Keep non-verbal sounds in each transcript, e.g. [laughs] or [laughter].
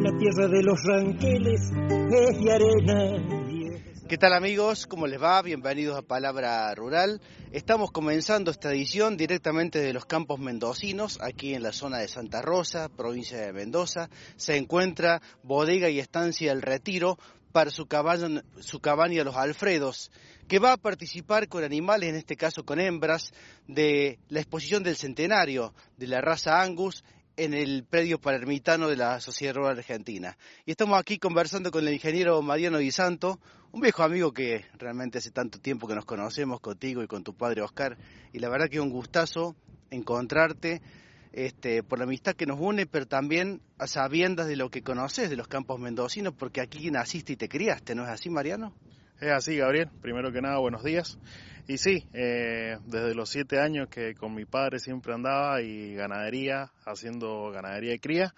La tierra de los ranqueles es de arena ¿Qué tal amigos? ¿Cómo les va? Bienvenidos a Palabra Rural. Estamos comenzando esta edición directamente de los campos mendocinos, aquí en la zona de Santa Rosa, provincia de Mendoza. Se encuentra Bodega y Estancia El Retiro para su cabaña, su cabaña Los Alfredos, que va a participar con animales, en este caso con hembras, de la exposición del centenario de la raza Angus en el predio palermitano de la Sociedad Rural Argentina. Y estamos aquí conversando con el ingeniero Mariano Di Santo, un viejo amigo que realmente hace tanto tiempo que nos conocemos contigo y con tu padre Oscar. Y la verdad que es un gustazo encontrarte este, por la amistad que nos une, pero también a sabiendas de lo que conoces de los campos mendocinos, porque aquí naciste y te criaste, ¿no es así, Mariano? Es así, Gabriel. Primero que nada, buenos días. Y sí, eh, desde los siete años que con mi padre siempre andaba y ganadería, haciendo ganadería y cría.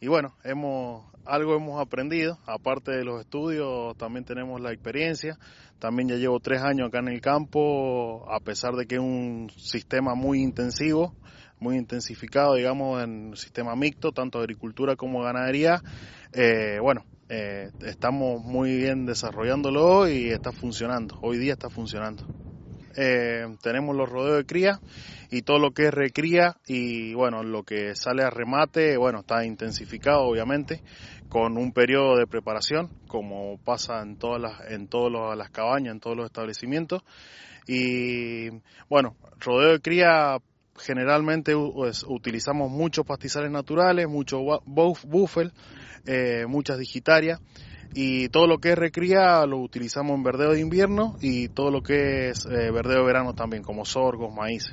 Y bueno, hemos, algo hemos aprendido, aparte de los estudios, también tenemos la experiencia. También ya llevo tres años acá en el campo, a pesar de que es un sistema muy intensivo, muy intensificado, digamos, en el sistema mixto, tanto agricultura como ganadería. Eh, bueno, eh, estamos muy bien desarrollándolo y está funcionando. Hoy día está funcionando. Eh, tenemos los rodeos de cría y todo lo que es recría y bueno, lo que sale a remate, bueno, está intensificado obviamente con un periodo de preparación como pasa en todas las en todas las cabañas, en todos los establecimientos y bueno, rodeo de cría generalmente pues, utilizamos muchos pastizales naturales, mucho buffel, eh, muchas digitarias y todo lo que es recría lo utilizamos en verdeo de invierno y todo lo que es eh, verdeo de verano también, como sorgos, maíz.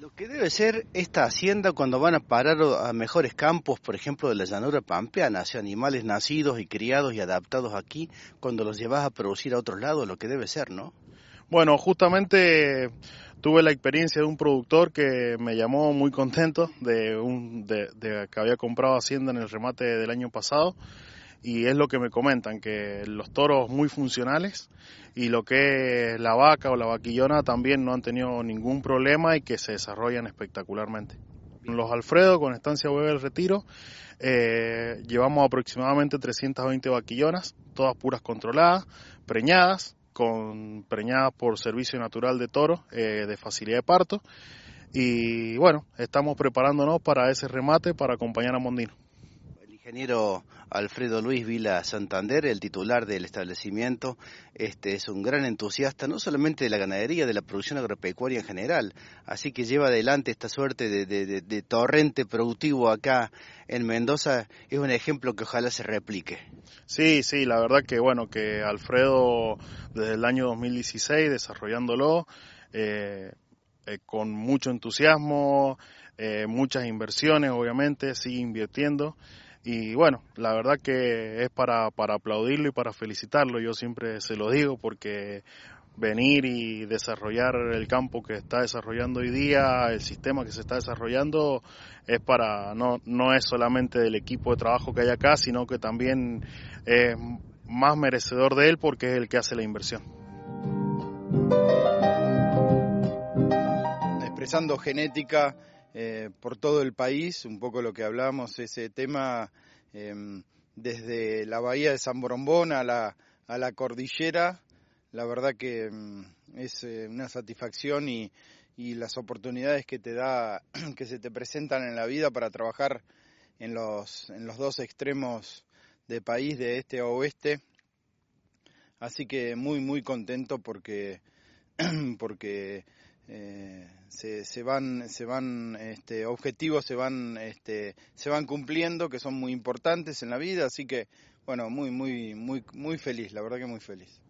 Lo que debe ser esta hacienda cuando van a parar a mejores campos, por ejemplo, de la llanura pampeana, hacia animales nacidos y criados y adaptados aquí, cuando los llevas a producir a otros lados, lo que debe ser, ¿no? Bueno, justamente tuve la experiencia de un productor que me llamó muy contento de, un, de que había comprado hacienda en el remate del año pasado y es lo que me comentan, que los toros muy funcionales y lo que es la vaca o la vaquillona también no han tenido ningún problema y que se desarrollan espectacularmente. Los Alfredo con Estancia Hueva del Retiro eh, llevamos aproximadamente 320 vaquillonas, todas puras controladas, preñadas, con preñadas por servicio natural de toro eh, de facilidad de parto. Y bueno, estamos preparándonos para ese remate para acompañar a Mondino ingeniero Alfredo Luis Vila Santander, el titular del establecimiento, este, es un gran entusiasta no solamente de la ganadería, de la producción agropecuaria en general, así que lleva adelante esta suerte de, torrente productivo acá en Mendoza, es un ejemplo que ojalá se replique. Sí, sí, la verdad que bueno, que Alfredo desde el año 2016 desarrollándolo eh, eh, con mucho entusiasmo, eh, muchas inversiones obviamente, sigue invirtiendo y bueno, la verdad que es para, para aplaudirlo y para felicitarlo, yo siempre se lo digo porque venir y desarrollar el campo que está desarrollando hoy día, el sistema que se está desarrollando, es para, no, no es solamente del equipo de trabajo que hay acá, sino que también es más merecedor de él porque es el que hace la inversión. Expresando genética eh, por todo el país, un poco lo que hablamos, ese tema em, desde la bahía de San Borombón a la, a la cordillera, la verdad que em, es eh, una satisfacción y, y las oportunidades que te da, [clears throat] que se te presentan en la vida para trabajar en los, en los dos extremos de país, de este a oeste. Así que muy, muy contento porque, [clears throat] porque eh, se, se, van se van este, objetivos se van este, se van cumpliendo que son muy importantes en la vida así que bueno muy muy muy muy feliz la verdad que muy feliz.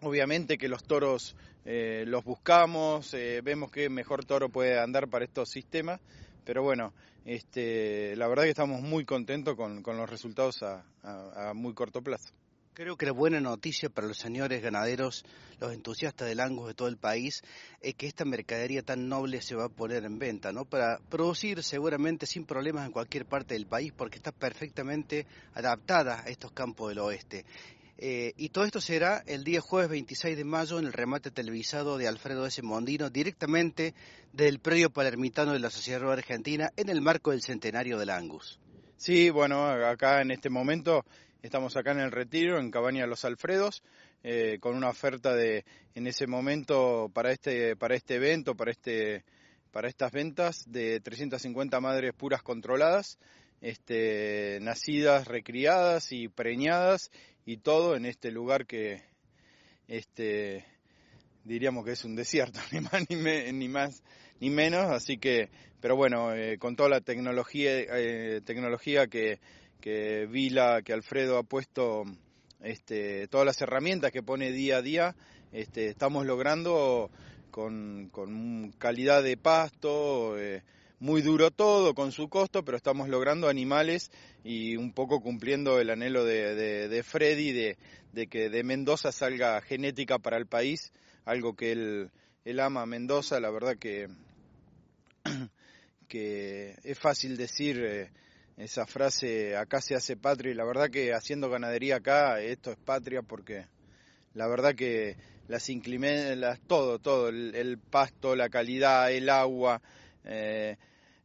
Obviamente que los toros eh, los buscamos eh, vemos que mejor toro puede andar para estos sistemas pero bueno este la verdad que estamos muy contentos con, con los resultados a, a muy corto plazo Creo que la buena noticia para los señores ganaderos, los entusiastas del Angus de todo el país, es que esta mercadería tan noble se va a poner en venta, ¿no? Para producir seguramente sin problemas en cualquier parte del país, porque está perfectamente adaptada a estos campos del oeste. Eh, y todo esto será el día jueves 26 de mayo en el remate televisado de Alfredo S. Mondino, directamente del predio palermitano de la Sociedad Argentina, en el marco del centenario del Angus. Sí, bueno, acá en este momento estamos acá en el retiro, en Cabaña los Alfredos, eh, con una oferta de, en ese momento, para este, para este evento, para, este, para estas ventas, de 350 madres puras controladas, este, nacidas, recriadas y preñadas y todo en este lugar que este, diríamos que es un desierto, [laughs] ni más ni, más ni menos, así que, pero bueno, eh, con toda la tecnología, eh, tecnología que, que Vila, que Alfredo ha puesto, este, todas las herramientas que pone día a día, este, estamos logrando con, calidad de pasto, eh, muy duro todo con su costo, pero estamos logrando animales y un poco cumpliendo el anhelo de, de, Freddy de, que de Mendoza salga genética para el país, algo que él, él ama Mendoza, la verdad que, [clears throat] que es fácil decir eh, esa frase, acá se hace patria, y la verdad que haciendo ganadería acá, esto es patria porque la verdad que las inclemencias, todo, todo, el, pasto, la calidad, el agua, eh,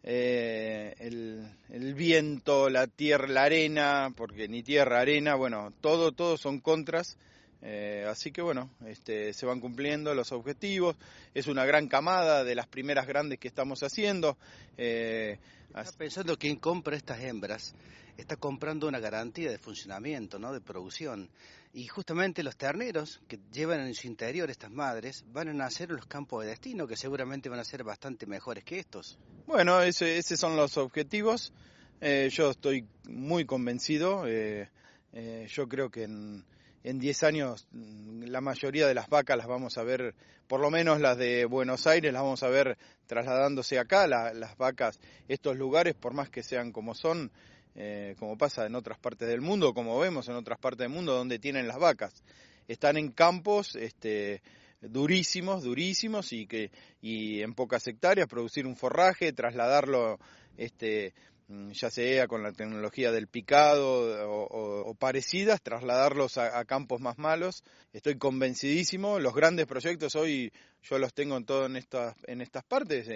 eh, el, viento, la tierra, la arena, porque ni tierra, arena, bueno, todo, todo son contras. Eh, así que bueno, este, se van cumpliendo los objetivos. Es una gran camada de las primeras grandes que estamos haciendo. Eh, Está pensando quién compra estas hembras está comprando una garantía de funcionamiento, ¿no? de producción. Y justamente los terneros que llevan en su interior estas madres van a nacer en los campos de destino, que seguramente van a ser bastante mejores que estos. Bueno, ese, esos son los objetivos. Eh, yo estoy muy convencido. Eh, eh, yo creo que en, en 10 años mm, la mayoría de las vacas las vamos a ver, por lo menos las de Buenos Aires, las vamos a ver trasladándose acá. las vacas, estos lugares, por más que sean como son, eh, como pasa en otras partes del mundo, como vemos en otras partes del mundo donde tienen las vacas. Están en campos este, durísimos, durísimos y que y en pocas hectáreas producir un forraje, trasladarlo este, ya sea con la tecnología del picado o, parecidas, trasladarlos a, campos más malos. Estoy convencidísimo, los grandes proyectos hoy yo los tengo en todo en estas, en estas partes,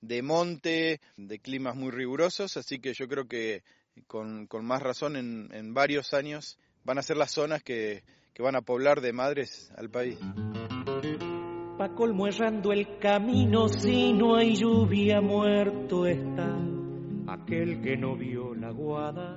de monte, de climas muy rigurosos, así que yo creo que con, más razón en, en, varios años van a ser las zonas que, que van a poblar de madres al país. Pa' colmo errando el camino, si no hay lluvia, muerto está aquel que no vio la guada